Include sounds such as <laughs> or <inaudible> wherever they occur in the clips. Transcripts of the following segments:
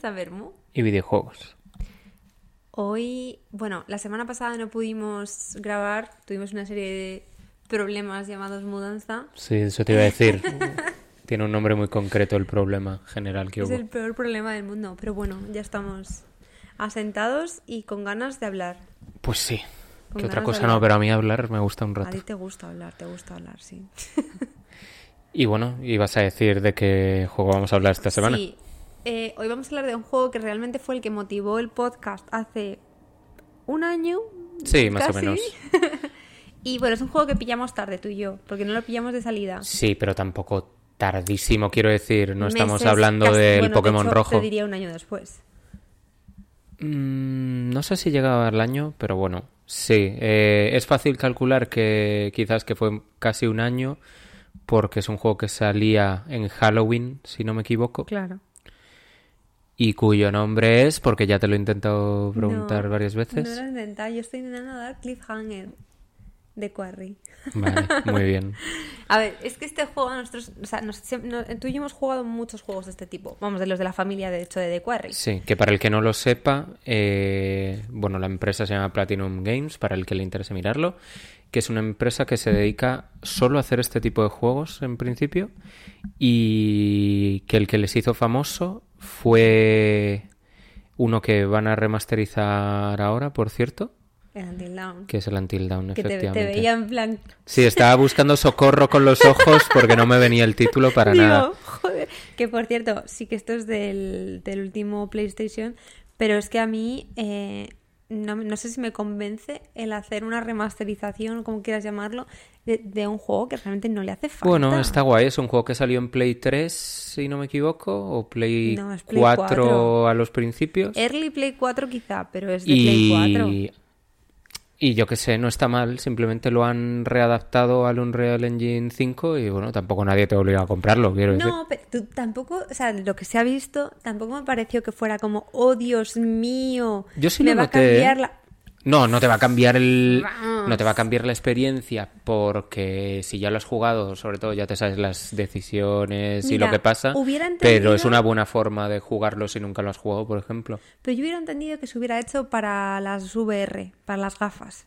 a. Y videojuegos. Hoy, bueno, la semana pasada no pudimos grabar, tuvimos una serie de problemas llamados mudanza. Sí, eso te iba a decir. <laughs> Tiene un nombre muy concreto el problema general que Es hubo. el peor problema del mundo, pero bueno, ya estamos asentados y con ganas de hablar. Pues sí. Que otra cosa no, pero a mí hablar me gusta un A rato. ti te gusta hablar, te gusta hablar, sí. Y bueno, ibas a decir de qué juego vamos a hablar esta semana. Sí, eh, hoy vamos a hablar de un juego que realmente fue el que motivó el podcast hace un año. Sí, más o menos. <laughs> Y bueno, es un juego que pillamos tarde tú y yo, porque no lo pillamos de salida. Sí, pero tampoco tardísimo, quiero decir. No estamos hablando casi- del bueno, de Pokémon hecho, rojo. Te diría un año después. Mm, no sé si llegaba al año, pero bueno, sí. Eh, es fácil calcular que quizás que fue casi un año, porque es un juego que salía en Halloween, si no me equivoco, Claro. Y cuyo nombre es, porque ya te lo he intentado preguntar No, varias No veces. lo he intentado, yo estoy intentando dar cliffhanger de Quarry. Vale, muy bien. <laughs> A ver, es que este juego, nosotros, o sea, nos- no- tú y yo hemos jugado muchos juegos de este tipo. Vamos, de los de la familia, de hecho, de The Quarry. Sí, que para el que no lo sepa, eh, bueno, la empresa se llama Platinum Games, para el que le interese mirarlo, que es una empresa que se dedica solo a hacer este tipo de juegos en principio y que el que les hizo famoso fue uno que van a remasterizar ahora, por cierto, El Until Dawn. que es el Until Dawn, Que te, te efectivamente. veía en plan... Sí, estaba buscando socorro con los ojos porque no me venía el título para Digo, nada. joder. Que por cierto, sí que esto es del, del último PlayStation, pero es que a mí eh, no, no sé si me convence el hacer una remasterización, como quieras llamarlo, de, de un juego que realmente no le hace falta. Bueno, está guay. Es un juego que salió en Play 3, si no me equivoco, o Play, No, es Play 4, 4. a los principios. Early Play 4 quizá, pero es de Play 4. Y, yo que sé, no está mal. Simplemente lo han readaptado al Unreal Engine 5 y bueno, tampoco nadie te obliga a comprarlo, quiero decir. No, pero tú tampoco, o sea, lo que se ha visto, tampoco me pareció que fuera como, oh Dios mío, Yo sí me lo va noté, a ¿eh? cambiar la... No, no te va a cambiar el. No te va a cambiar la experiencia porque si ya lo has jugado, sobre todo ya te sabes las decisiones y lo que pasa. Pero es una buena forma de jugarlo si nunca lo has jugado, por ejemplo. Pero yo hubiera entendido que se hubiera hecho para las VR, para las gafas.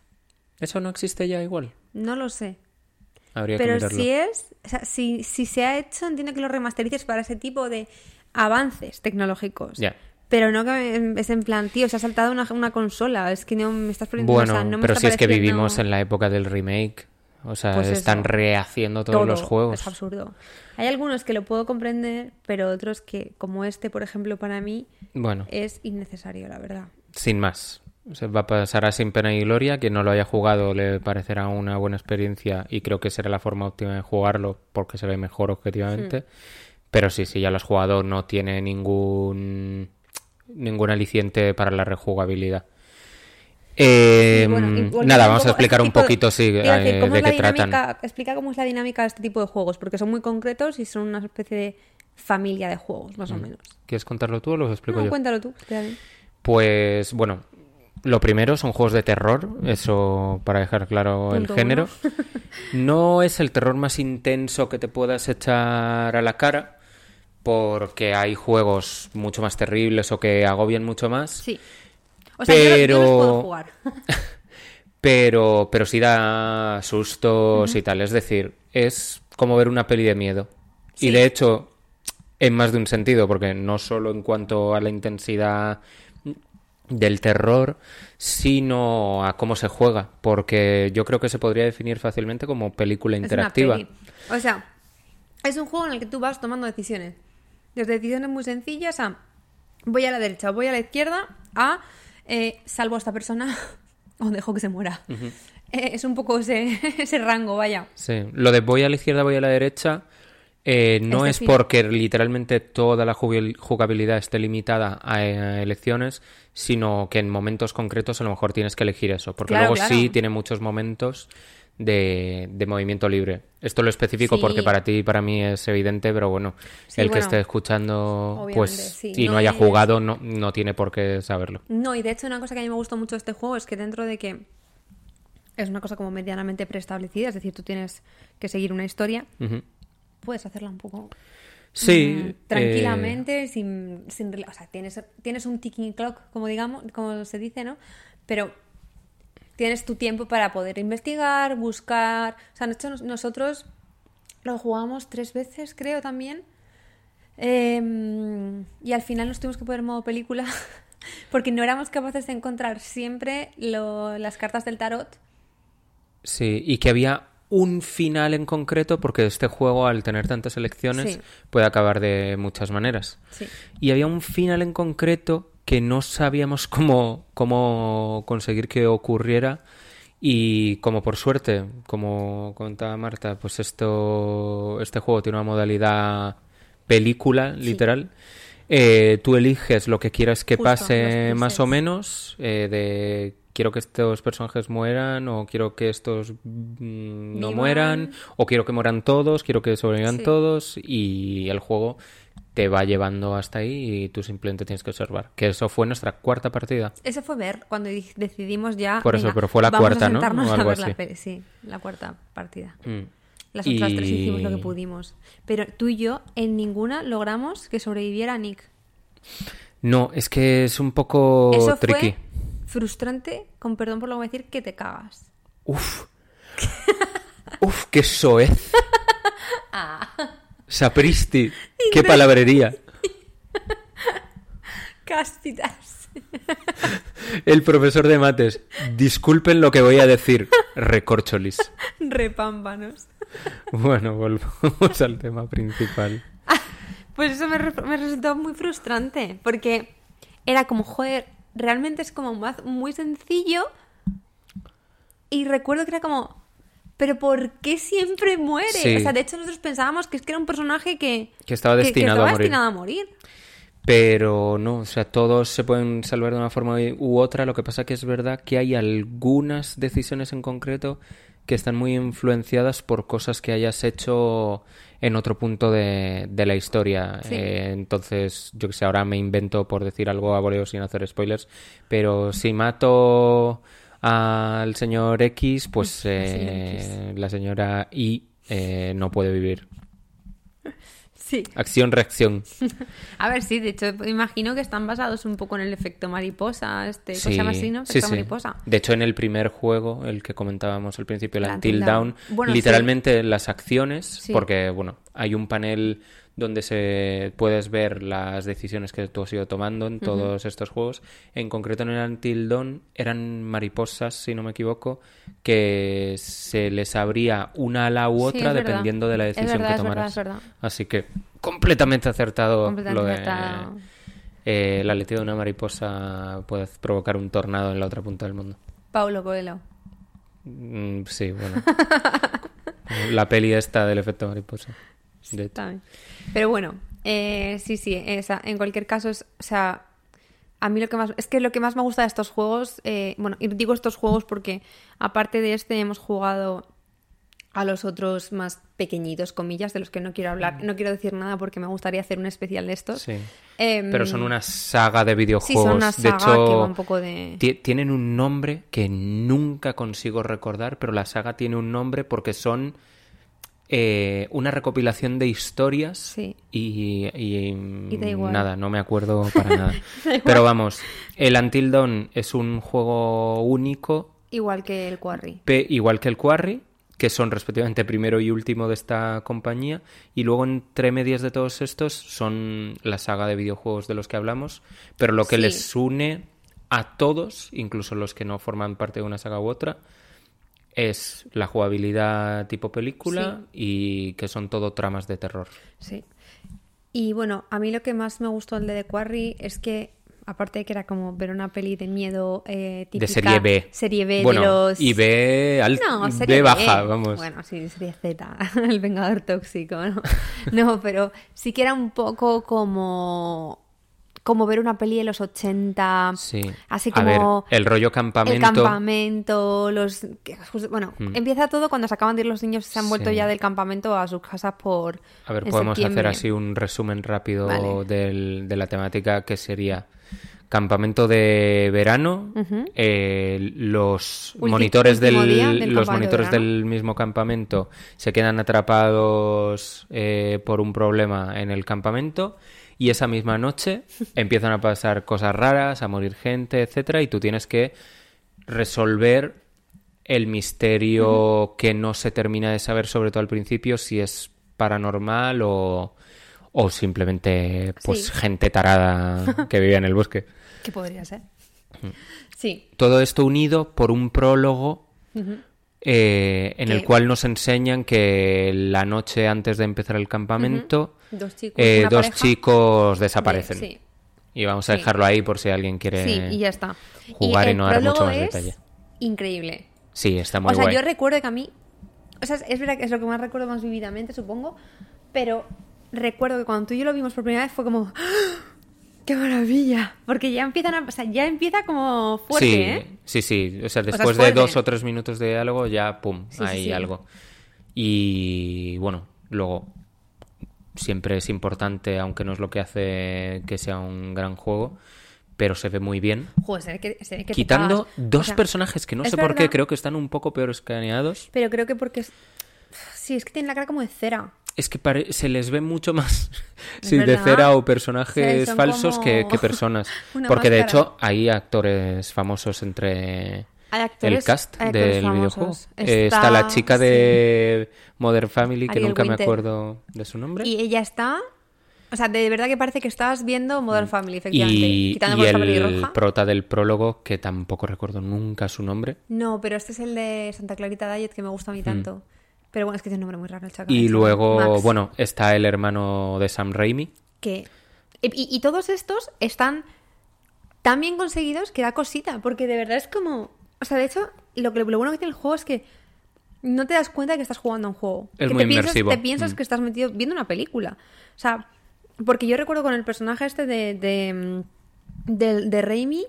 Eso no existe ya igual. No lo sé. Habría Pero si es, o sea, si, si se ha hecho, entiendo que lo remasterices para ese tipo de avances tecnológicos. Ya. Pero no que es en plan, tío, se ha saltado una, una consola, es que no me estás poniendo... Bueno, o sea, no me pero si es que vivimos en la época del remake. O sea, Pues están eso. rehaciendo todos todo, los juegos. Es absurdo. Hay algunos que lo puedo comprender, pero otros que, como este, por ejemplo, para mí, Bueno, es innecesario, la verdad. sin más. Se va a pasar a sin pena y gloria. Quien no lo haya jugado le parecerá una buena experiencia y creo que será la forma óptima de jugarlo porque se ve mejor objetivamente. Hmm. Pero sí, si ya lo has jugado, no tiene ningún ningún aliciente para la rejugabilidad. Eh, bueno, nada, vamos a explicar este un de- poquito sí, decir, eh, ¿cómo de es la qué tratan. Explica cómo es la dinámica de este tipo de juegos, porque son muy concretos y son una especie de familia de juegos, más o menos. ¿Quieres contarlo tú o lo explico No, yo? cuéntalo tú. Pues bueno, lo primero son juegos de terror, eso para dejar claro el género. <laughs> No es el terror más intenso que te puedas echar a la cara, porque hay juegos mucho más terribles o que agobian mucho más, Sí. O sea, yo- yo, Pero- los puedo jugar. <laughs> <laughs> pero, pero sí da sustos y tal. Es decir, es como ver una peli de miedo. Sí. Y de hecho, en más de un sentido, porque no solo en cuanto a la intensidad del terror, sino a cómo se juega, porque yo creo que se podría definir fácilmente como película Es una interactiva. peli. O sea, es un juego en el que tú vas tomando decisiones. Desde decisiones muy sencillas a voy a la derecha, voy a la izquierda, a eh, salvo a esta persona <laughs> o dejo que se muera. Eh, es un poco ese, <laughs> ese rango, vaya. Sí, lo de voy a la izquierda, voy a la derecha, eh, no Es es porque literalmente toda la jugabilidad esté limitada a eh, elecciones, sino que en momentos concretos a lo mejor tienes que elegir eso, porque Claro, luego claro. sí tiene muchos momentos de, de movimiento libre. Esto lo especifico Sí. porque para ti y para mí es evidente, pero bueno, Sí, el que esté escuchando pues sí. y no, No haya jugado no, no tiene por qué saberlo. No, y de hecho una cosa que a mí me gustó mucho de este juego es que dentro de que es una cosa como medianamente preestablecida, es decir, tú tienes que seguir una historia, puedes hacerla un poco... Sí, mm, tranquilamente, sin, sin rela- O sea, tienes, tienes un ticking clock, como digamos, como se dice, ¿no? Pero tienes tu tiempo para poder investigar, buscar. O sea, nosotros lo jugamos tres veces, creo, también. Em, y al final nos tuvimos que poner en modo película <laughs> porque no éramos capaces de encontrar siempre lo- las cartas del tarot. Sí, y que había un final en concreto, porque este juego, al tener tantas elecciones, Sí. puede acabar de muchas maneras. Sí. Y había un final en concreto que no sabíamos cómo, cómo conseguir que ocurriera. Y como por suerte, como contaba Marta, pues esto, este juego tiene una modalidad película, literal. Eh, tú eliges lo que quieras que Justo, pase más o menos, eh, de quiero que estos personajes mueran, o quiero que estos mm, no Vivan. mueran, o quiero que mueran todos, quiero que sobrevivan Sí. todos, y el juego te va llevando hasta ahí y tú simplemente tienes que observar. Que eso fue nuestra cuarta partida. Eso fue ver cuando di- decidimos ya. Por eso, venga, pero fue la vamos a cuarta, ¿no? O a algo ver la así. peli. Sí, la cuarta partida. Mm. Las otras Y- tres hicimos lo que pudimos. Pero tú y yo en ninguna logramos que sobreviviera Nick. No, es que es un poco Eso tricky. fue frustrante, con perdón por lo que voy a decir, que te cagas. Uf. Uf, qué soez. <laughs> Ah. Sapristi. Qué palabrería. <laughs> Castitas. <laughs> El profesor de mates. Disculpen lo que voy a decir. Recorcholis. <laughs> Repámpanos. Bueno, volvamos al tema principal. Pues eso me, me resultó muy frustrante, porque era como, joder, realmente es como más, muy sencillo. Y recuerdo que era como, pero ¿por qué siempre muere? Sí. O sea, de hecho nosotros pensábamos que es que era un personaje que, Que estaba destinado estaba a morir. destinado a morir. Pero no, o sea, todos se pueden salvar de una forma u otra. Lo que pasa que es verdad que hay algunas decisiones en concreto que están muy influenciadas por cosas que hayas hecho en otro punto de, de la historia. Sí. Eh, entonces, yo que sé, ahora me invento por decir algo a voleo sin hacer spoilers, pero si mato al señor X, pues eh, la señora Y eh, no puede vivir. <laughs> Sí. Acción, reacción. <laughs> A ver, sí, de hecho, imagino que están basados un poco en el efecto mariposa, este, ¿cómo se llama así, no? sí, Efecto sí. mariposa. De hecho, en el primer juego, el que comentábamos al principio, el El Until Until Dawn, Dawn. Bueno, literalmente las acciones, Sí. porque, bueno, hay un panel donde se puedes ver las decisiones que tú has ido tomando en todos estos juegos. En concreto, en el Until Dawn eran mariposas, si no me equivoco, que se les abría una ala u otra dependiendo de la decisión verdad, que tomaras. verdad. Así que completamente acertado Completamente lo de acertado. eh, el aleteo de una mariposa puede provocar un tornado en la otra punta del mundo. Paulo Coelho. Mm, sí, bueno. <laughs> La peli esta del efecto mariposa. De hecho. También. Pero bueno, eh, sí, sí, esa, en cualquier caso, es, o sea, a mí lo que más, es que lo que más me gusta de estos juegos, eh, bueno, y digo estos juegos porque aparte de este hemos jugado a los otros más pequeñitos, comillas, de los que no quiero hablar, no quiero decir nada porque me gustaría hacer un especial de estos. Sí. Em, Pero son una saga de Sí, videojuegos. son una de hecho, que va un poco de... ti- tienen un nombre que nunca consigo recordar, pero la saga tiene un nombre porque son eh, una recopilación de historias Sí. y, y, Y da igual. nada, no me acuerdo <laughs> para nada. pero vamos, el Until Dawn es un juego único, Igual que el Quarry. pe- igual que el Quarry, que son respectivamente primero y último de esta compañía, y luego entre medias de todos estos son la saga de videojuegos de los que hablamos, pero lo que Sí. les une a todos, incluso los que no forman parte de una saga u otra, es la jugabilidad tipo película y que son todo tramas de terror. Sí. Y bueno, a mí lo que más me gustó del de The Quarry es que, aparte de que era como ver una peli de miedo eh, típica... de serie B. Serie B bueno, de los... y B, al... No, serie B B. baja, vamos. Bueno, sí, serie Z, <laughs> el vengador tóxico, ¿no? <laughs> No, pero sí que era un poco como como ver una peli de los 80, Sí. así A ver, como el rollo campamento. el campamento, los bueno, empieza todo cuando se acaban de ir los niños se han vuelto Mm. Sí. ya del campamento a sus casas por A ver, en podemos hacer así un resumen rápido Vale. del- de la temática que sería campamento de verano, eh, los Ulti- monitores, del, los de monitores del mismo campamento se quedan atrapados eh, por un problema en el campamento y esa misma noche <laughs> empiezan a pasar cosas raras, a morir gente, etcétera, y tú tienes que resolver el misterio que no se termina de saber, sobre todo al principio, si es paranormal o, o simplemente pues Sí. gente tarada <laughs> que vivía en el bosque. ¿Qué podría ser? Sí. Todo esto unido por un prólogo eh, en el Que- cual nos enseñan que la noche antes de empezar el campamento Dos chicos. eh, dos pareja chicos de- desaparecen. sí. Y vamos a Sí. dejarlo ahí por si alguien quiere... Sí, y ya está. jugar y no dar mucho más es detalle. Increíble. Sí, está muy o sea, guay. yo recuerdo que a mí. O sea, es verdad que es lo que más recuerdo más vividamente, supongo. Pero recuerdo que cuando tú y yo lo vimos por primera vez fue como. ¡Ah! ¡Qué maravilla! Porque ya empiezan a. O sea, ya empieza como fuerte, sí, ¿eh? sí, sí. O sea, es después de dos o tres minutos de diálogo ya, pum, Sí, sí, hay sí. algo. Y bueno, luego siempre es importante, aunque no es lo que hace que sea un gran juego, pero se ve muy bien. Joder, se ve que, se ve que te Quitando dos O sea, personajes que no sé por qué creo que están un poco peor escaneados. Pero creo que porque. es- Sí, es que tienen la cara como de cera. Es que se les ve mucho más <laughs> sí, de cera o personajes son falsos que, como que personas. <laughs> Porque de hecho hay actores famosos entre actores, el cast del videojuego. Eh, Está, la chica de Modern Family, que Ariel nunca me acuerdo de su nombre. Y ella está. O sea, de verdad que parece que estás viendo Modern Family, efectivamente. Mm. Y, el roja. prota del prólogo, que tampoco recuerdo nunca su nombre. No, pero este es el de Santa Clarita Diet que me gusta a mí tanto. Pero bueno, es que tiene un nombre muy raro el chacal. Mm. Y chaval. luego, Max, bueno, está el hermano de Sam Raimi. Que... Y, y todos estos están tan bien conseguidos que da cosita, porque de verdad es como... O sea, de hecho, lo, que, lo bueno que tiene el juego es que no te das cuenta de que estás jugando a un juego. Es que muy te piensas, inmersivo. te piensas Mm. que estás metido viendo una película. O sea, porque yo recuerdo con el personaje este de, de, mm, de, de Raimi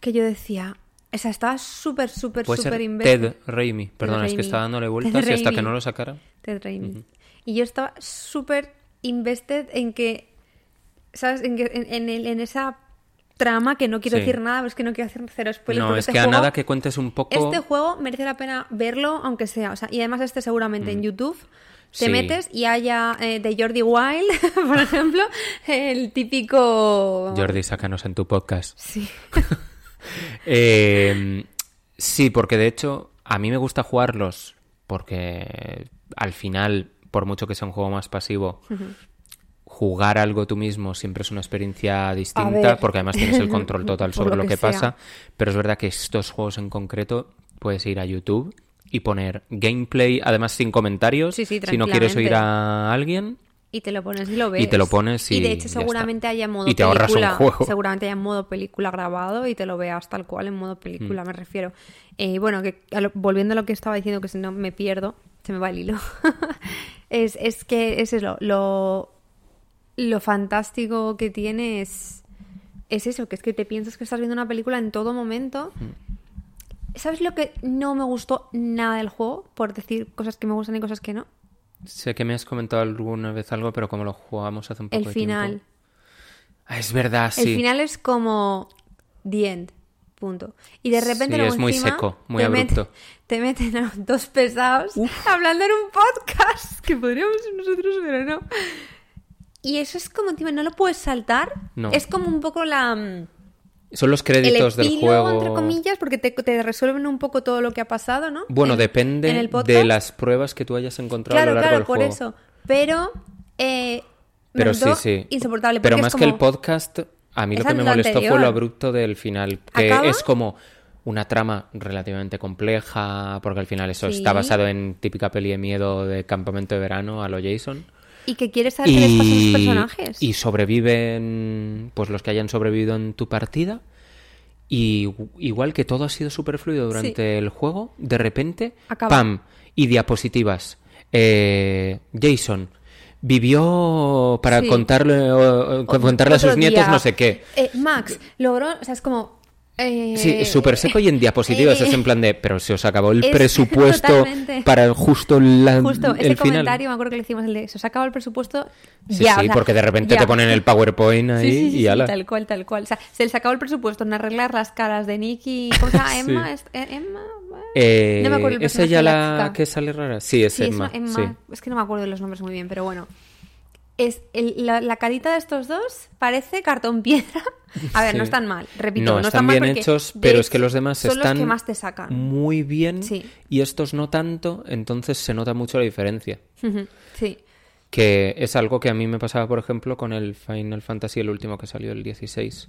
que yo decía... O sea, estaba súper, súper, súper invested. Ted Raimi. Perdón, es que está dándole vueltas y hasta que no lo sacara. Ted Raimi. Y yo estaba súper invested en que, ¿sabes? En, que, en, en el- en esa trama que no quiero Sí. decir nada, pero es que no quiero hacer cero spoilers. No, es este que a juego- nada que cuentes un poco. Este juego merece la pena verlo, aunque sea. O sea, y además este seguramente en YouTube te Mm. Sí. metes y haya eh, de Jordi Wild, <laughs> por <laughs> ejemplo, el típico... Jordi, sácanos en tu podcast. Sí. <laughs> Eh, sí, porque de hecho a mí me gusta jugarlos porque al final, por mucho que sea un juego más pasivo, jugar algo tú mismo siempre es una experiencia distinta porque además tienes el control <laughs> total sobre lo lo que pasa. Pero es verdad que estos juegos en concreto puedes ir a YouTube y poner gameplay, además sin comentarios, Sí, sí, si no quieres oír a alguien. Y te lo pones y lo ves. Y te lo pones y de hecho seguramente haya modo Y te ahorras un película. juego. Seguramente haya modo película grabado y te lo veas tal cual en modo Mm. película, me refiero. Eh, bueno, que a lo- volviendo a lo que estaba diciendo, que si no me pierdo, se me va el hilo. <laughs> es, es que es eso, lo, lo fantástico que tiene es, es eso, que es que te piensas que estás viendo una película en todo momento. Mm. ¿Sabes lo que no me gustó nada del juego? Por decir cosas que me gustan y cosas que no. Sé que me has comentado alguna vez algo, pero como lo jugamos hace un poco El de final. tiempo. Ah, es verdad, El sí. final es como the end. Punto. Y de repente Sí, luego es muy encima seco, muy te abrupto. <laughs> te meten a dos pesados hablando en un podcast <laughs> que podríamos nosotros, pero no. Y eso es como encima no lo puedes saltar. No. Es como un poco la mm, Son los el créditos del juego. entre comillas porque te, te resuelven un poco todo lo que ha pasado, ¿no? Bueno, En- depende en de las pruebas que tú hayas encontrado Claro, a lo largo claro, del por eso. Pero eh, me Pero sí, sí. insoportable. Pero más que el podcast, a mí lo que me molestó fue lo abrupto del final. Que ¿Acaba? es como una trama relativamente compleja, porque al final eso Sí. está basado en típica peli de miedo de campamento de verano a lo Jason. Y que quieres saber qué les pasa a los personajes. y sobreviven pues los que hayan sobrevivido en tu partida. Y igual que todo ha sido súper fluido durante el juego, de repente, Acaba. ¡pam! Y diapositivas. Eh, Jason vivió para Sí. contarle, o- o- contarle a sus nietos no sé qué. eh, Max logró, o sea, es como Eh, Sí, súper seco y en diapositivas eh, es en plan de, pero se os acabó el <laughs> es presupuesto totalmente. para justo, la- Justo, ese el final. comentario me acuerdo que le hicimos el de se os acabado el presupuesto Sí, ya. sí, o sea, porque de repente ya. te ponen el PowerPoint ahí Sí, sí, y ala. tal cual, tal cual. O sea, se les acabó el presupuesto en arreglar las caras de Nicky. ¿Cómo se llama? <laughs> Emma. Sí. ¿Es- eh, Emma. Eh, No me acuerdo el ¿Es ella la la que sale rara? Sí, es Emma. es, Emma. es que no me acuerdo de los nombres muy bien, pero bueno. Es el- la, la carita de estos dos parece cartón piedra. A ver, Sí. no están mal, repito. No, No, están están mal bien hechos, pero es que los demás son están los que más te sacan. muy bien Sí. y estos no tanto, entonces se nota mucho la diferencia. Sí. Que es algo que a mí me pasaba, por ejemplo, con el Final Fantasy, el último que salió, el 16.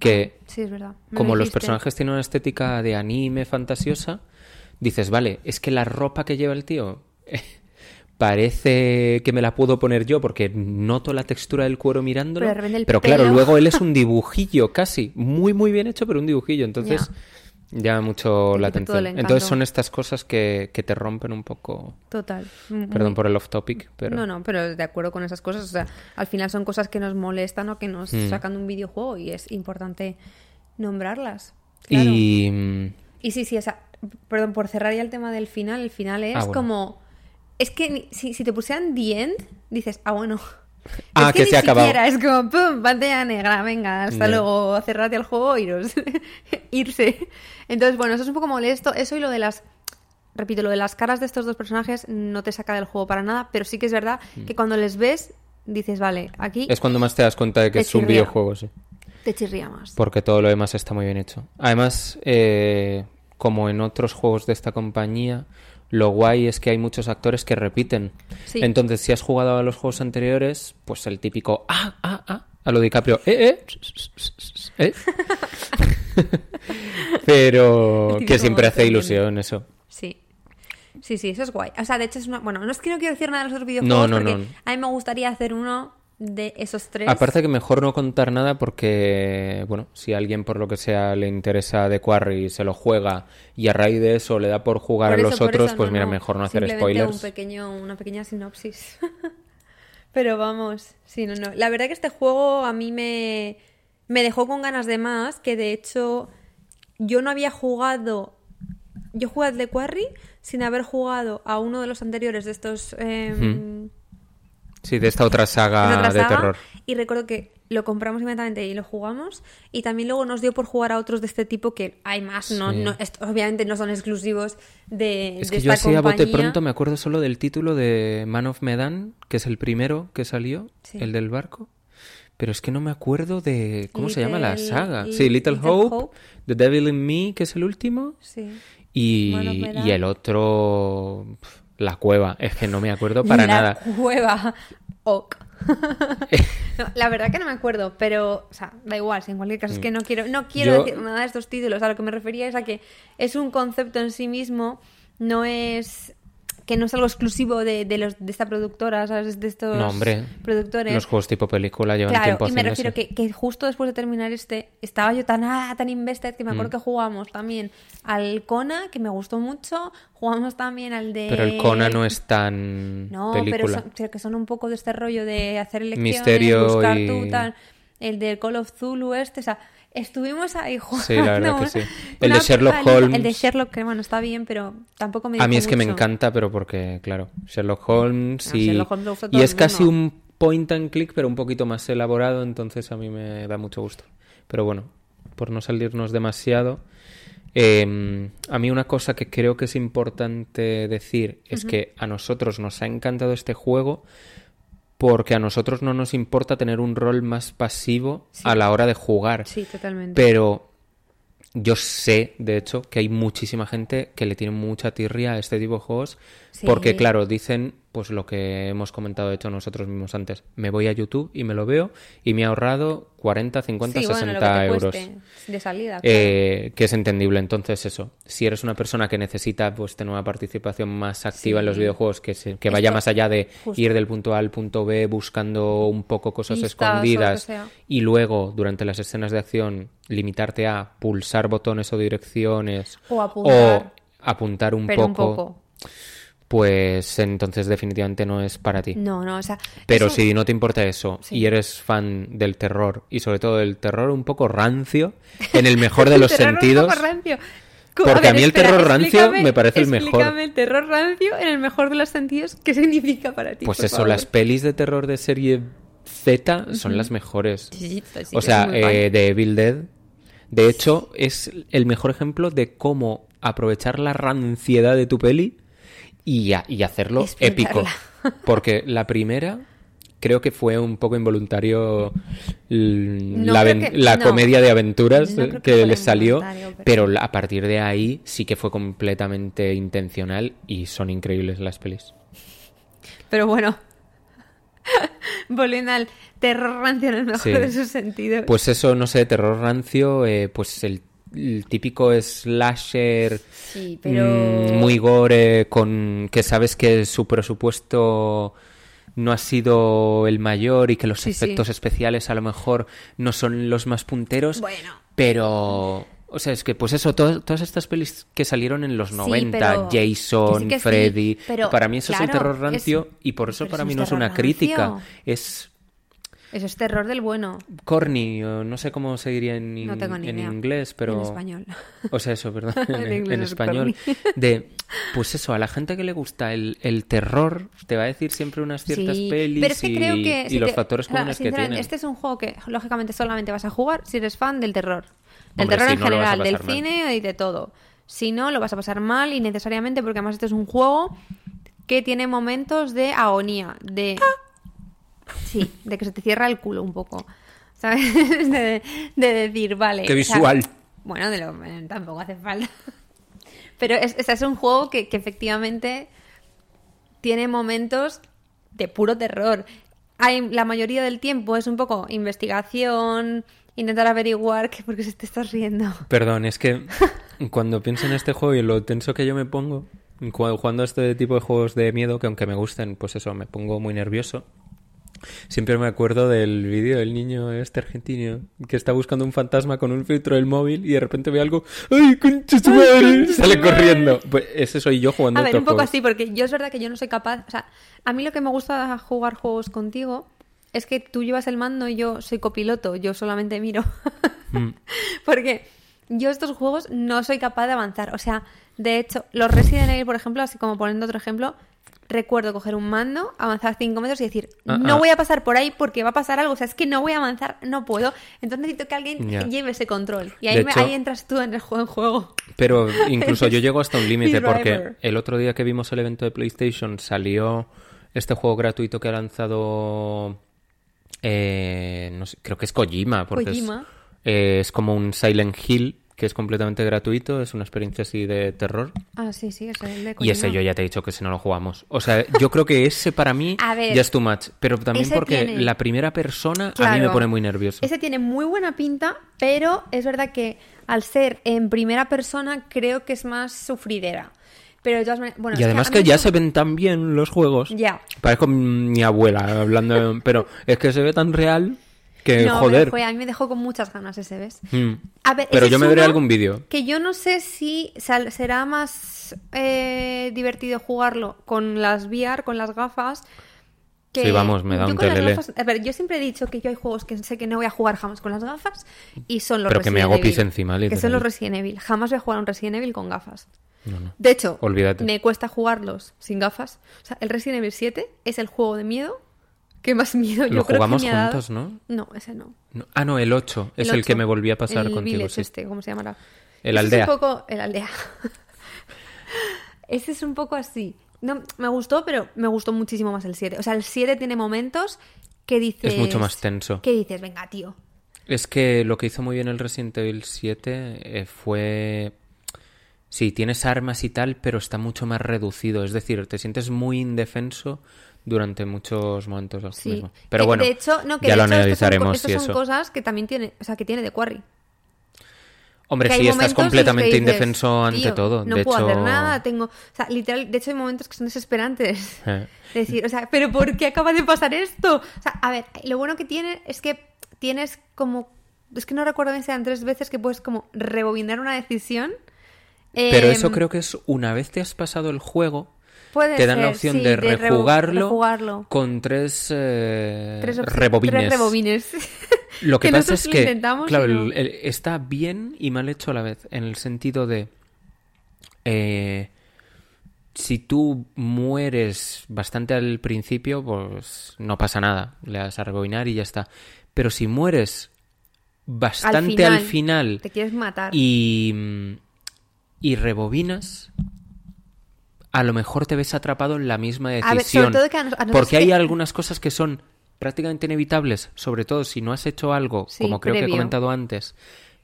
Que Sí, es verdad. Me como los personajes tienen una estética de anime fantasiosa, dices, vale, es que la ropa que lleva el tío parece que me la puedo poner yo porque noto la textura del cuero mirándolo. Pero de claro, luego él es un <laughs> dibujillo casi, muy muy bien hecho, pero un dibujillo. Entonces llama mucho la atención. Entonces son estas cosas que, que te rompen un poco. Total. Mm, Perdón muy- por el off topic, pero... No, no, pero de acuerdo con esas cosas. O sea, al final son cosas que nos molestan o que nos Mm. sacan de un videojuego y es importante nombrarlas. Claro. Y... mm, Y sí, sí, o sea, perdón, por cerrar ya el tema del final, el final es Ah, bueno. como... Es que ni- si, si te pusieran The End, dices, ah, bueno. Ah, es que ni se ha acabado. siquiera, Es como, pum, pantalla negra, venga, hasta luego, cerrate el juego, iros. <laughs> irse. Entonces, bueno, eso es un poco molesto. Eso y lo de las... Repito, lo de las caras de estos dos personajes no te saca del juego para nada, pero sí que es verdad que cuando les ves, dices, vale, aquí Mm. Es cuando más te das cuenta de que es un videojuego, sí. te chirría más. Porque todo lo demás está muy bien hecho. Además, eh, como en otros juegos de esta compañía, lo guay es que hay muchos actores que repiten. Sí. Entonces, si has jugado a los juegos anteriores, pues el típico ah, ah, ah, a lo DiCaprio, eh, eh, <laughs> eh. <laughs> Pero que siempre hace entiende. ilusión eso. Sí. Sí, sí, eso es guay. O sea, de hecho es una... Bueno, no es que no quiero decir nada de los otros videojuegos No, no, porque no. a mí me gustaría hacer uno de esos tres. Aparte que mejor no contar nada porque, bueno, si a alguien por lo que sea le interesa The Quarry y se lo juega y a raíz de eso le da por jugar Por a eso, los otros, eso, pues no, mira, mejor no hacer spoilers. Un pequeño, una pequeña sinopsis. <laughs> Pero vamos, sí, no, no. La verdad que este juego a mí me, me dejó con ganas de más, que de hecho yo no había jugado... Yo jugué al The Quarry sin haber jugado a uno de los anteriores de estos... em, Sí, de esta otra saga de terror. Y recuerdo que lo compramos inmediatamente y lo jugamos. Y también luego nos dio por jugar a otros de este tipo que hay más, no, Sí. no- est- obviamente no son exclusivos de, Es de que yo así a bote compañía. pronto me acuerdo solo del título de Man of Medan, que es el primero que salió, Sí. el del barco. Pero es que no me acuerdo de cómo se llama la saga. Li- Sí, Little, Little Hope, Hope. The Devil in Me, que es el último. Sí. Y, el otro, La Cueva. Es que no me acuerdo para la nada. cueva. Ok. <laughs> No, la verdad que no me acuerdo, pero, o sea, da igual, si en cualquier caso es que no quiero, no quiero Mm. Yo- decir nada de estos títulos. A lo que me refería es a que es un concepto en sí mismo, no es que no es algo exclusivo de, de los de esta productora, ¿sabes? De estos No, hombre. productores. Los juegos tipo película llevan Claro, tiempo y me refiero que, que justo después de terminar este, estaba yo tan, ah, tan invested que me Mm. acuerdo que jugamos también al Kona, que me gustó mucho, jugamos también al de... Pero el Kona no es tan No, pero, son, pero que son un poco de este rollo de hacer elecciones, Misterio buscar y- tú, tal. El del Call of Zulu este, o sea, estuvimos ahí jugando. Sí, la verdad que sí. El de Sherlock. Holmes. El de Sherlock, que bueno, está bien, pero tampoco me A mí es que me encanta, pero porque, claro, Sherlock Holmes No, y, Sherlock Holmes y es casi un point and click, pero un poquito más elaborado, entonces a mí me da mucho gusto. Pero bueno, por no salirnos demasiado, eh, a mí una cosa que creo que es importante decir es que a nosotros nos ha encantado este juego porque a nosotros no nos importa tener un rol más pasivo Sí. a la hora de jugar. Sí, totalmente. Pero yo sé, de hecho, que hay muchísima gente que le tiene mucha tirria a este tipo de juegos. Sí. Porque, claro, dicen, pues lo que hemos comentado, de hecho, nosotros mismos antes. Me voy a YouTube y me lo veo y me he ahorrado 40, 50, sí, bueno, 60 lo que te euros. de salida. claro. Eh, que es entendible. Entonces, eso. Si eres una persona que necesita pues tener una participación más activa en los videojuegos, que, se- que vaya Esto- más allá de justo. ir del punto A al punto B buscando un poco cosas escondidas y luego, durante las escenas de acción, limitarte a pulsar botones o direcciones O apuntar. o apuntar un pero poco, un poco. Pues entonces definitivamente no es para ti. No, no, o sea. Pero eso- si no te importa eso Sí. y eres fan del terror y sobre todo del terror un poco rancio, en el mejor de <laughs> los un sentidos, poco rancio. Porque a mí el terror rancio me parece el mejor. Explícame el terror rancio en el mejor de los sentidos. ¿Qué significa para ti? pues eso, favor? las pelis de terror de serie Z son las mejores. Sí, sí, sí, o sea, eh, de Evil Dead. De hecho, es el mejor ejemplo de cómo aprovechar la ranciedad de tu peli y, a- y hacerlo épico. Porque la primera creo que fue un poco involuntario No la, creo aven- que- la no. comedia de aventuras No que que les salió, pero- a partir de ahí sí que fue completamente intencional y son increíbles las pelis. Pero bueno. <laughs> Volviendo al terror rancio en el mejor Sí. de sus sentidos. Pues eso, no sé, terror rancio, eh, pues el, el típico slasher sí, pero. mm, muy gore, con que sabes que su presupuesto no ha sido el mayor y que los Sí, sí. efectos especiales a lo mejor no son los más punteros, Bueno. pero... O sea, es que pues eso, to- todas estas pelis que salieron en los Sí, 90, pero- Jason, que que Freddy, pero, para mí eso es el terror rancio es- y por eso para mí no es una crítica, rancio. es Eso es terror del bueno. corny, o no sé cómo se diría en, No tengo ni en idea. inglés, pero... En español. O sea, eso, perdón, <laughs> en, En en es español. corny. De, pues eso, a la gente que le gusta el, el terror, te va a decir siempre unas ciertas Sí, pelis pero es que y, creo que y si los te- factores comunes que sinceramente, tienen. Este es un juego que lógicamente solamente vas a jugar si eres fan del terror. Del Hombre, terror en no general, del mal. cine y de todo. Si no, lo vas a pasar mal y necesariamente porque además este es un juego que tiene momentos de agonía, de... Sí, de que se te cierra el culo un poco. ¿Sabes? <laughs> De, de decir, vale. ¡Qué o sea, visual! bueno, de lo, tampoco hace falta. Pero es, es, es un juego que, que efectivamente tiene momentos de puro terror. Hay, la mayoría del tiempo es un poco investigación, intentar averiguar que por qué se te estás riendo. Perdón, es que <laughs> cuando pienso en este juego y lo tenso que yo me pongo, cu- jugando este tipo de juegos de miedo, que aunque me gusten, pues eso, me pongo muy nervioso. Siempre me acuerdo del vídeo del niño este argentino que está buscando un fantasma con un filtro del móvil y de repente ve algo. ¡Ay, concha su madre! <laughs> Sale corriendo. Pues ese soy yo jugando A ver, un poco juegos. así, porque yo es verdad que yo no soy capaz. O sea, a mí lo que me gusta jugar juegos contigo es que tú llevas el mando y yo soy copiloto, yo solamente miro. <laughs> Mm. <laughs> porque yo estos juegos no soy capaz de avanzar. O sea, de hecho, los Resident Evil, por ejemplo, así como poniendo otro ejemplo, recuerdo coger un mando, avanzar 5 metros y decir, Ah, no ah. voy a pasar por ahí porque va a pasar algo. O sea, es que no voy a avanzar, no puedo. Entonces necesito que alguien lleve ese control. Y ahí, me- hecho- ahí entras tú en el juego. En juego. Pero <laughs> incluso yo llego hasta un límite porque el otro día que vimos el evento de PlayStation salió este juego gratuito que ha lanzado eh, no sé, creo que es Kojima porque es- Kojima. eh, es, como un Silent Hill que es completamente gratuito, es una experiencia así de terror. Ah, sí, sí, ese es el de Y ese yo ya te he dicho que si no lo jugamos. O sea, yo creo que ese para mí <laughs> ver, ya es too much. Pero también porque tiene- la primera persona a mí me pone muy nervioso. Ese tiene muy buena pinta, pero es verdad que al ser en primera persona creo que es más sufridera. Pero de todas maneras, bueno, y además que, ya se ven tan bien los juegos. Ya. Parezco mi abuela hablando, <laughs> pero es que se ve tan real que No, joder. pero, a mí me dejó con muchas ganas ese, ¿ves? Mm. A ver, Pero yo me veré algún vídeo. Que yo no sé si sal- será más eh, divertido jugarlo con las VR, con las gafas. Que Sí, vamos, me da un telele. gafas- a ver, yo siempre he dicho que yo hay juegos que sé que no voy a jugar jamás con las gafas y son los Pero que me hago pis encima, Que son los Resident Evil. Jamás voy a jugar a un Resident Evil con gafas. No, no. De hecho, Olvídate. me cuesta jugarlos sin gafas. O sea, el Resident Evil 7 es el juego de miedo que más miedo yo Lo creo jugamos que me ha dado. juntos, ¿no? No, ese no. No- Ah, no, el 8. Es el, que 8, me volví a pasar el contigo. Village sí. este, ¿cómo se llamará? El Ese aldea. Es un poco... El aldea. <laughs> Ese es un poco así. No, me gustó, pero me gustó muchísimo más el 7. O sea, el 7 tiene momentos que dices... Es mucho más tenso. Que dices, venga, tío. Es que lo que hizo muy bien el Resident Evil 7 eh, fue... Sí, tienes armas y tal, pero está mucho más reducido. Es decir, te sientes muy indefenso durante muchos momentos del Sí. mismo. Pero Que, bueno, de hecho, no, que ya de lo hecho analizaremos estos si son cosas que también tiene... O sea, que tiene de Quarry. Hombre, sí, estás completamente dices, indefenso ante "Tío, todo. No de puedo hecho... hacer nada, tengo. O sea, literal, de hecho hay momentos que son desesperantes. <laughs> Eh. Decir, o sea, ¿pero por qué acaba de pasar esto? O sea, a ver, lo bueno que tiene es que tienes como. Es que no recuerdo bien si eran tres veces que puedes como rebobinar una decisión. Pero Em, eso creo que es una vez te has pasado el juego, Puede te dan la opción sí, de, rejugarlo, rejugarlo. con tres, eh, Tres rebobines. Tres rebobines. <laughs> Lo que, Que pasa es que, claro, no. el- el- está bien y mal hecho a la vez, en el sentido de, eh, si tú mueres bastante al principio, pues no pasa nada, le das a rebobinar y ya está. Pero si mueres bastante al final, Te quieres matar. y, mm, y rebobinas, a lo mejor te ves atrapado en la misma A ver, sobre decisión. todo que a nos- a nosotros porque hay que- algunas cosas que son prácticamente inevitables, sobre todo si no has hecho algo, Sí, como creo que he comentado antes,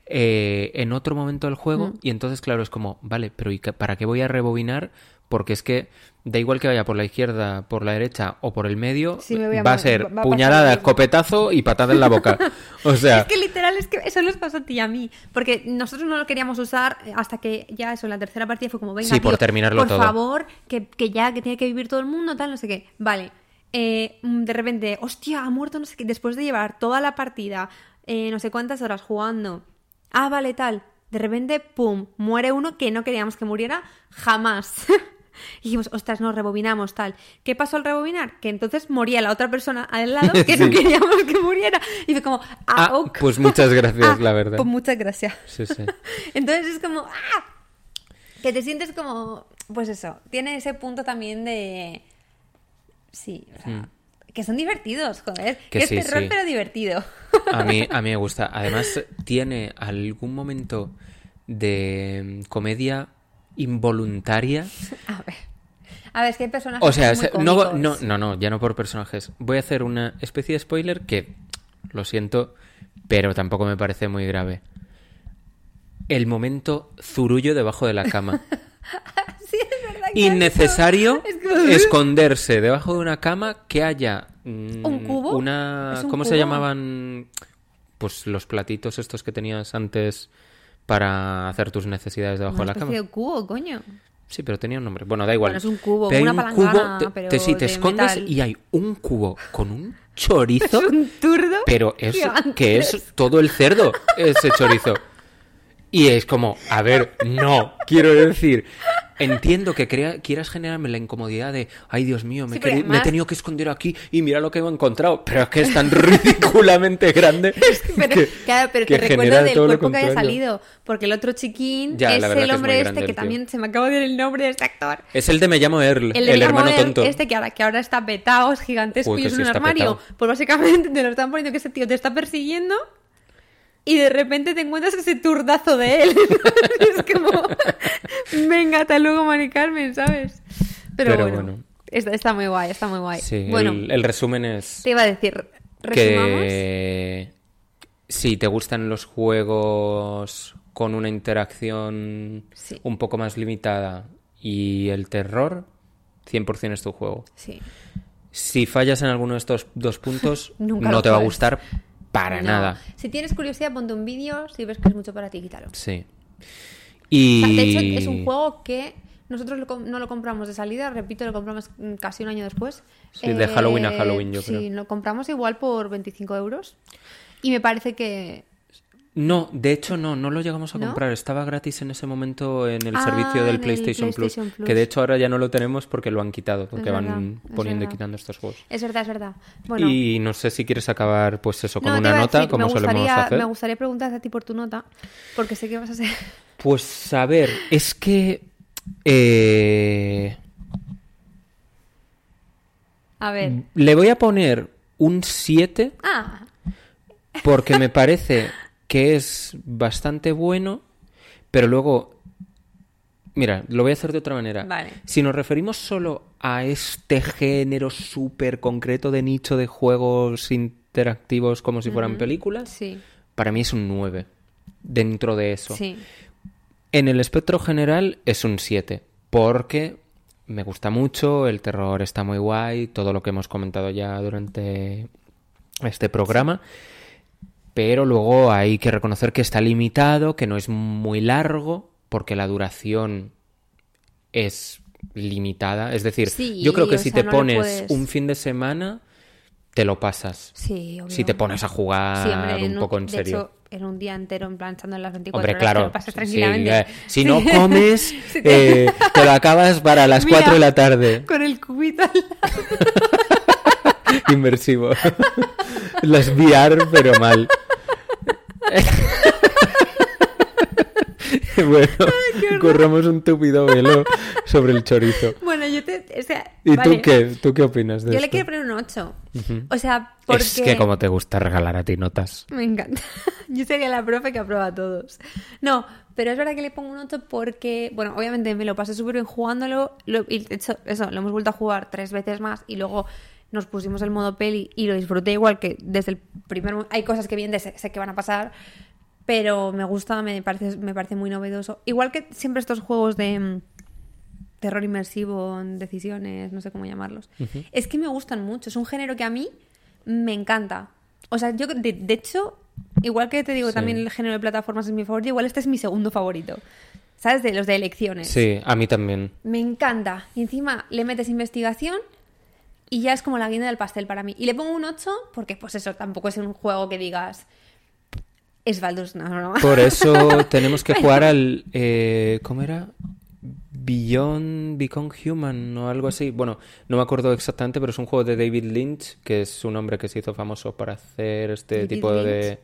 eh, en otro momento del juego, Mm. y entonces, claro, es como, vale, pero ¿y para qué voy a rebobinar? Porque es que da igual que vaya por la izquierda, por la derecha o por el medio, Sí, me va a ser va- puñalada, escopetazo y patada en la boca. <laughs> O sea, Es que literal es que eso nos pasó a ti y a mí. Porque nosotros no lo queríamos usar hasta que ya eso, en la tercera partida fue como, venga, Sí, por tío, terminarlo por todo. favor, que, que ya, que tiene que vivir todo el mundo, tal, no sé qué. Vale. Eh, de repente, hostia, ha muerto, no sé qué. Después de llevar toda la partida, eh, no sé cuántas horas jugando. Ah, vale, tal. De repente, pum, muere uno que no queríamos que muriera jamás. <laughs> <laughs> Y dijimos, ostras, no, rebobinamos, tal. ¿Qué pasó al rebobinar? Que entonces moría la otra persona al lado <laughs> que no Sí. queríamos que muriera. Y fue como, ah, Ah, ok. pues muchas gracias, <laughs> Ah, la verdad. Pues muchas gracias. Sí, sí. Entonces es como, ¡ah! Que te sientes como, pues eso, tiene ese punto también de... Sí, o sea, que son divertidos, joder. Hmm. Que Que, sí, es terror sí. pero divertido. A mí, a mí me gusta. Además, tiene algún momento de comedia involuntaria. <laughs> A ver. A ver, es que hay personajes O sea, muy se- no, cómicos. no, no, no, ya no por personajes. Voy a hacer una especie de spoiler que, lo siento, pero tampoco me parece muy grave. El momento zurullo debajo de la cama. <laughs> Sí, es verdad que Innecesario <laughs> Es esconderse debajo de una cama que haya mm, ¿Un cubo? Una, ¿Es un ¿Cómo se llamaban? Pues los platitos estos que tenías antes para hacer tus necesidades debajo Una de la cama. de cubo, coño. Sí, pero tenía un nombre. Bueno, da igual. Bueno, es un cubo, Pero una un cubo, palangana, te- pero te, sí, te de escondes metal. y hay un cubo con un <laughs> chorizo, Es un turdo. pero es que es todo el cerdo ese chorizo. Y es como, a ver, no, quiero decir, entiendo que crea- quieras generarme la incomodidad de, ay Dios mío, me, Sí, he me tenido que esconder aquí y mira lo que he encontrado, pero es que es tan <laughs> ridículamente grande <laughs> Pero, que, claro, pero que te recuerdo genera del cuerpo que haya salido. Porque el otro chiquín Ya, es el es hombre este grande que también se me acaba de ir el nombre de este actor. Es el de Me llamo Earl, El, hermano tonto. Este que ahora, que ahora está petado, es gigantesco Uy, y es sí un armario. petao. Pues básicamente te lo están poniendo que ese tío te está persiguiendo y de repente te encuentras ese turdazo de él. <laughs> es como, <laughs> venga, hasta luego, Mari Carmen, ¿sabes? Pero, Pero bueno, bueno. Está, está muy guay, está muy guay. Sí, bueno, el, el resumen es te iba a decir, resumamos. que si te gustan los juegos con una interacción Sí. un poco más limitada y el terror, 100% es tu juego. Sí. Si fallas en alguno de estos dos puntos, <laughs> no te va a gustar para No. nada. Si tienes curiosidad, ponte un vídeo. Si ves que es mucho para ti, quítalo. Sí. O Y... sea, de hecho, es un juego que nosotros lo no lo compramos de salida, repito, lo compramos casi un año después. Sí, de Halloween a Halloween, yo sí, creo. lo compramos igual por 25 euros. Y me parece que. No, de hecho no, no lo llegamos a ¿No? comprar. Estaba gratis en ese momento en el Ah, servicio del PlayStation, PlayStation Plus, Plus. Que de hecho ahora ya no lo tenemos porque lo han quitado, porque Es van verdad, poniendo y quitando estos juegos. Es verdad, es verdad. Bueno, Y no sé si quieres acabar pues eso con no, una nota, decir, como me solemos gustaría, hacer. Me gustaría preguntarte a ti por tu nota, porque sé que vas a ser. <laughs> Pues a ver, es que eh, A ver. le voy a poner un 7 Ah, porque me parece que es bastante bueno, pero luego, mira, lo voy a hacer de otra manera. Vale. Si nos referimos solo a este género súper concreto de nicho de juegos interactivos como si fueran películas, sí, para mí es un 9 dentro de eso. sí. En el espectro general es un 7, porque me gusta mucho, el terror está muy guay, todo lo que hemos comentado ya durante este programa, pero luego hay que reconocer que está limitado, que no es muy largo, porque la duración es limitada. Es decir, Sí, yo creo que si sea, te no pones puedes- un fin de semana, te lo pasas. Sí, obvio. Si te pones a jugar Sí, hombre, un poco en de serio. hecho, en un día entero, en plan, en las 24 Hombre, horas, te claro. lo pasas sí, tranquilamente. eh, si no comes, <laughs> Sí, te- eh, te lo acabas para las Mira. 4 de la tarde. Con el cubito al lado. <laughs> Inmersivo. <laughs> Las VR, pero mal. Bueno, <laughs> corramos un tupido velo sobre el chorizo. Bueno, yo te... O sea, ¿Y vale. tú qué? ¿Tú qué opinas de Yo esto? le quiero poner un 8. Ujú. O sea, porque... Es que como te gusta regalar a ti notas. Me encanta. <laughs> Yo sería la profe que aprueba a todos. No, pero es verdad que le pongo un 8 porque, bueno, obviamente me lo pasé súper bien jugándolo. Lo, y de hecho, eso, lo hemos vuelto a jugar tres veces más y luego nos pusimos el modo peli y lo disfruté igual que desde el primer Hay cosas que bien sé, sé que van a pasar, pero me gusta, me parece, me parece muy novedoso. Igual que siempre estos juegos de mm, terror inmersivo, decisiones, no sé cómo llamarlos. Es que me gustan mucho. Es un género que a mí me encanta. O sea, yo de, de hecho, igual que te digo Sí. también el género de plataformas es mi favorito, igual este es mi segundo favorito. ¿Sabes? De los de elecciones. Sí, a mí también. Me encanta. Y encima le metes investigación y ya es como la guinda del pastel para mí. Y le pongo un 8 porque, pues eso, tampoco es un juego que digas. Es Baldur's no. Por eso <laughs> tenemos que jugar al... eh, ¿Cómo era? Beyond Become Human o algo así. Bueno, no me acuerdo exactamente, pero es un juego de David Lynch, que es un hombre que se hizo famoso para hacer este David tipo Lynch. de...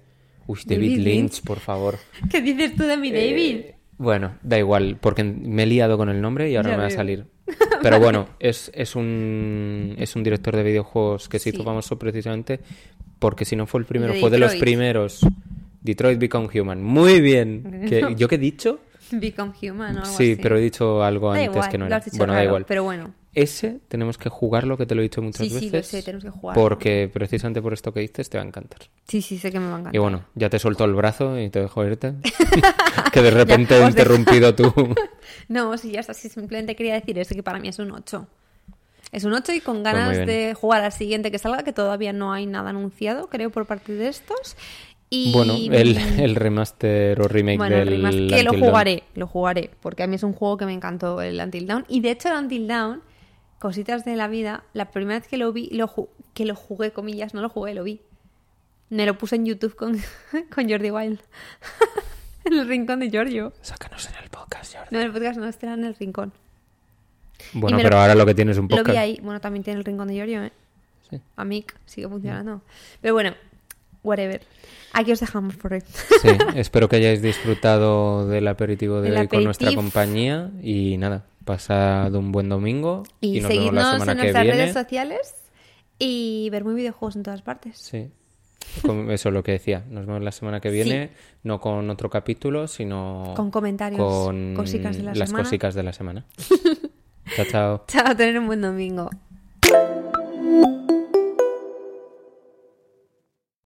Uy, David David, Lynch, Lynch. por favor. <laughs> ¿Qué dices tú de mi David? Eh, bueno, da igual, porque me he liado con el nombre y ahora Ya no me va a salir. <laughs> Pero bueno, <laughs> es, es, un, es un director de videojuegos que se hizo Sí. famoso precisamente porque si no fue el primero, De fue de los primeros. Detroit Become Human. Muy bien. <laughs> ¿Qué- ¿Yo qué he dicho? Become Human o algo Sí, así. pero he dicho algo Da antes igual, que no lo era. has dicho Bueno, da igual. Pero bueno. Ese tenemos que jugarlo, que te lo he dicho muchas Sí, sí, veces. lo sé, tenemos que jugarlo. Porque precisamente por esto que dices te va a encantar. Sí, sí, sé que me va a encantar. Y bueno, ya te suelto el brazo y te dejo irte. <laughs> que de repente he interrumpido tú. <laughs> No, sí, ya está. Sí, simplemente quería decir eso, que para mí es un 8. Es un 8 y con Pues ganas de jugar al siguiente que salga, que todavía no hay nada anunciado, creo, por parte de estos. Y... Bueno, <laughs> el, el remaster o remake Bueno, el del remaster, que lo Until jugaré, lo jugaré, porque a mí es un juego que me encantó, el Until Dawn. Y de hecho, el Until Dawn, cositas de la vida, la primera vez que lo vi, lo que lo jugué, comillas, no lo jugué, lo vi. Me lo puse en YouTube con, <laughs> con Jordi Wild. <laughs> en el rincón de Giorgio. Sácanos en el podcast, Jordi. No, en el podcast no, este era en el rincón. Bueno, pero lo- ahora lo que tienes es un Lo podcast. vi ahí. Bueno, también tiene el rincón de Giorgio, ¿eh? Sí. Amic, sigue funcionando. Pero bueno, whatever. Aquí os dejamos por hoy. Sí, espero que hayáis disfrutado del aperitivo de <laughs> El hoy con nuestra compañía y nada, pasad un buen domingo Y, y, nos vemos la seguidnos semana en que nuestras viene. redes sociales y ver muy videojuegos en todas partes. Sí. Eso es lo que decía. Nos vemos la semana que viene, no con otro capítulo, sino Con comentarios, con cosicas de la las semana. cosicas de la semana. <laughs> chao, chao. Chao, tener un buen domingo.